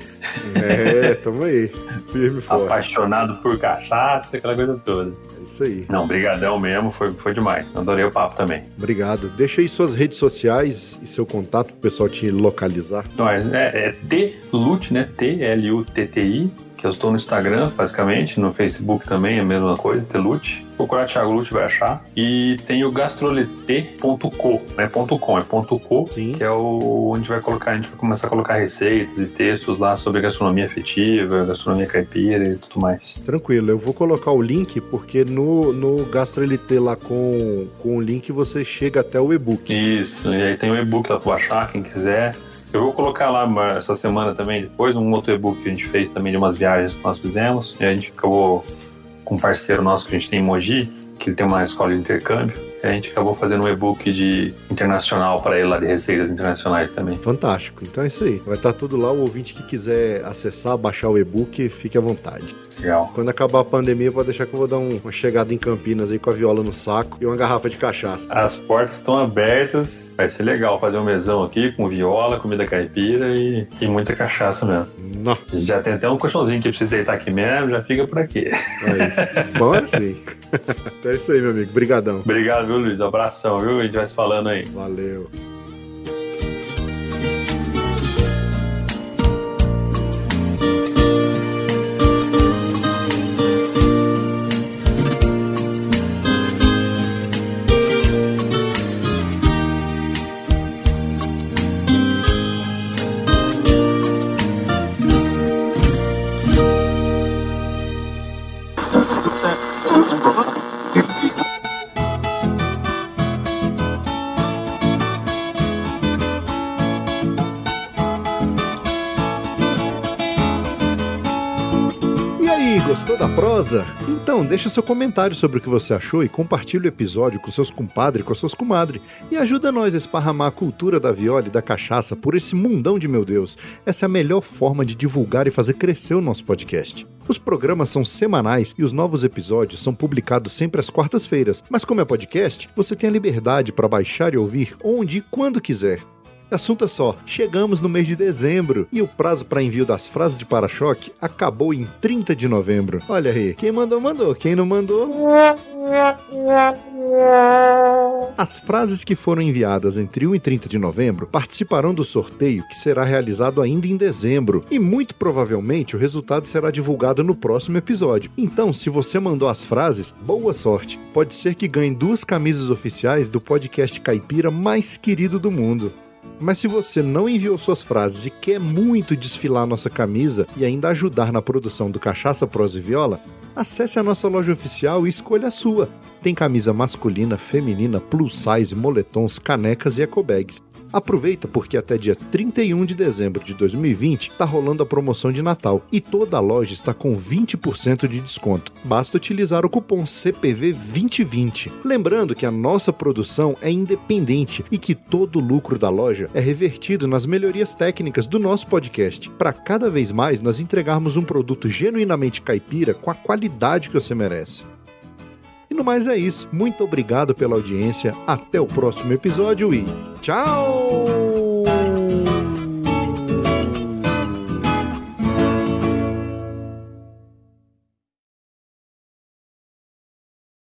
[SPEAKER 1] É, tamo aí. Firme forte.
[SPEAKER 2] apaixonado por cachaça, aquela coisa toda.
[SPEAKER 1] É isso aí.
[SPEAKER 2] Não, brigadão mesmo, foi, foi demais. Adorei o papo também.
[SPEAKER 1] Obrigado. Deixa aí suas redes sociais e seu contato pro pessoal te localizar.
[SPEAKER 2] Então, é, é, é T-Lut, né? T-L-U-T-T-I, que eu estou no Instagram, basicamente, no Facebook também é a mesma coisa, T-Lut. Procurar Thiago Lute vai achar. E tem o gastrolete.co, não é ponto .com, é ponto .co,
[SPEAKER 1] Sim.
[SPEAKER 2] que é o onde vai colocar, a gente vai começar a colocar receitas e textos lá sobre gastronomia afetiva, gastronomia caipira e tudo mais.
[SPEAKER 1] Tranquilo, eu vou colocar o link porque no, no GastroLT lá com, com o link você chega até o e-book.
[SPEAKER 2] Isso, e aí tem o e-book lá pra baixar, quem quiser. Eu vou colocar lá essa semana também, depois, um outro e-book que a gente fez também de umas viagens que nós fizemos. E a gente acabou com um parceiro nosso que a gente tem em Mogi, que ele tem uma escola de intercâmbio. A gente acabou fazendo um e-book de internacional para ele lá, de receitas internacionais também.
[SPEAKER 1] Fantástico. Então é isso aí. Vai estar tudo lá. O ouvinte que quiser acessar, baixar o e-book, fique à vontade.
[SPEAKER 2] Legal.
[SPEAKER 1] Quando acabar a pandemia, pode deixar que eu vou dar um- uma chegada em Campinas aí com a viola no saco e uma garrafa de cachaça.
[SPEAKER 2] As portas estão abertas, vai ser legal fazer um mesão aqui com viola, comida caipira e, e muita cachaça mesmo.
[SPEAKER 1] Não.
[SPEAKER 2] Já tem até um colchãozinho que precisa deitar aqui mesmo, já fica por aqui.
[SPEAKER 1] Aí. Bom é assim. então é isso aí, meu amigo. Brigadão.
[SPEAKER 2] Obrigado, viu, Luiz? Abração, viu? A gente vai se falando aí.
[SPEAKER 1] Valeu. Deixa seu comentário sobre o que você achou e compartilhe o episódio com seus compadres e com suas comadres. E ajuda nós a esparramar a cultura da viola e da cachaça por esse mundão de meu Deus. Essa é a melhor forma de divulgar e fazer crescer o nosso podcast. Os programas são semanais e os novos episódios são publicados sempre às quartas-feiras. Mas como é podcast, você tem a liberdade para baixar e ouvir onde e quando quiser. Assunto é só, chegamos no mês de dezembro e o prazo para envio das frases de para-choque acabou em 30 de novembro. Olha aí, quem mandou, mandou, quem não mandou. As frases que foram enviadas entre 1 e 30 de novembro participarão do sorteio que será realizado ainda em dezembro e muito provavelmente o resultado será divulgado no próximo episódio. Então, se você mandou as frases, boa sorte. Pode ser que ganhe duas camisas oficiais do podcast caipira mais querido do mundo. Mas se você não enviou suas frases e quer muito desfilar nossa camisa e ainda ajudar na produção do Cachaça Prosa e Viola, acesse a nossa loja oficial e escolha a sua. Tem camisa masculina, feminina, plus size, moletons, canecas e ecobags. Aproveita porque até dia 31 de dezembro de 2020 está rolando a promoção de Natal e toda a loja está com 20% de desconto. Basta utilizar o cupom CPV2020. Lembrando que a nossa produção é independente e que todo o lucro da loja é revertido nas melhorias técnicas do nosso podcast, para cada vez mais nós entregarmos um produto genuinamente caipira com a qualidade que você merece. E no mais é isso. Muito obrigado pela audiência. Até o próximo episódio e tchau!